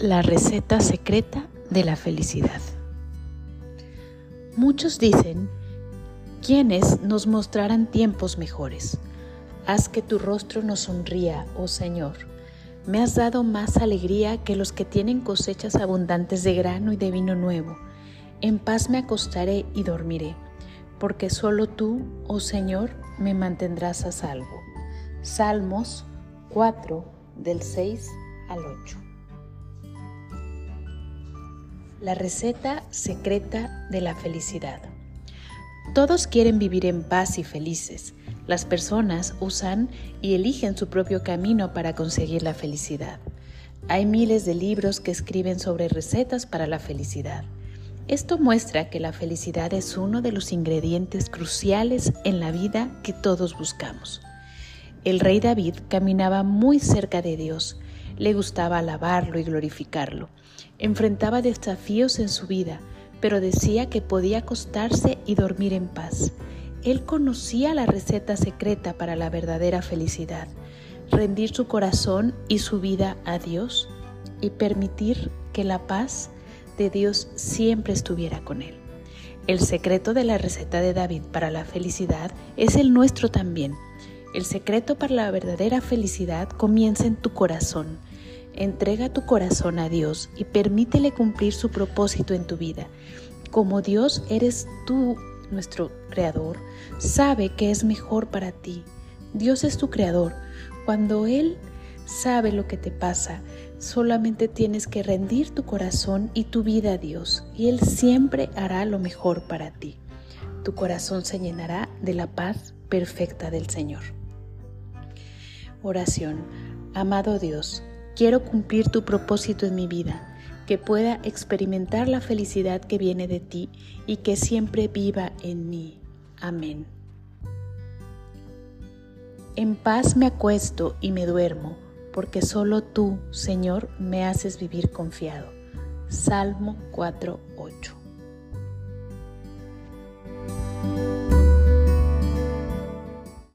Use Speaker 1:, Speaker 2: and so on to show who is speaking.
Speaker 1: La receta secreta de la felicidad. Muchos dicen, ¿quiénes nos mostrarán tiempos mejores? Haz que tu rostro nos sonría, oh Señor. Me has dado más alegría que los que tienen cosechas abundantes de grano y de vino nuevo. En paz me acostaré y dormiré, porque solo tú, oh Señor, me mantendrás a salvo. Salmos 4, del 6 al 8. La receta secreta de la felicidad. Todos quieren vivir en paz y felices. Las personas usan y eligen su propio camino para conseguir la felicidad. Hay miles de libros que escriben sobre recetas para la felicidad. Esto muestra que la felicidad es uno de los ingredientes cruciales en la vida que todos buscamos. El rey David caminaba muy cerca de Dios, le gustaba alabarlo y glorificarlo. Enfrentaba desafíos en su vida, pero decía que podía acostarse y dormir en paz. Él conocía la receta secreta para la verdadera felicidad, rendir su corazón y su vida a Dios y permitir que la paz de Dios siempre estuviera con él. El secreto de la receta de David para la felicidad es el nuestro también. El secreto para la verdadera felicidad comienza en tu corazón. Entrega tu corazón a Dios y permítele cumplir su propósito en tu vida. Como Dios eres tú, nuestro creador, sabe que es mejor para ti. Dios es tu creador. Cuando Él sabe lo que te pasa, Solamente tienes que rendir tu corazón y tu vida a Dios y Él siempre hará lo mejor para ti. Tu corazón se llenará de la paz perfecta del Señor. Oración. Amado Dios, quiero cumplir tu propósito en mi vida, que pueda experimentar la felicidad que viene de ti y que siempre viva en mí. Amén. En paz me acuesto y me duermo porque solo tú, Señor, me haces vivir confiado. Salmo 4.8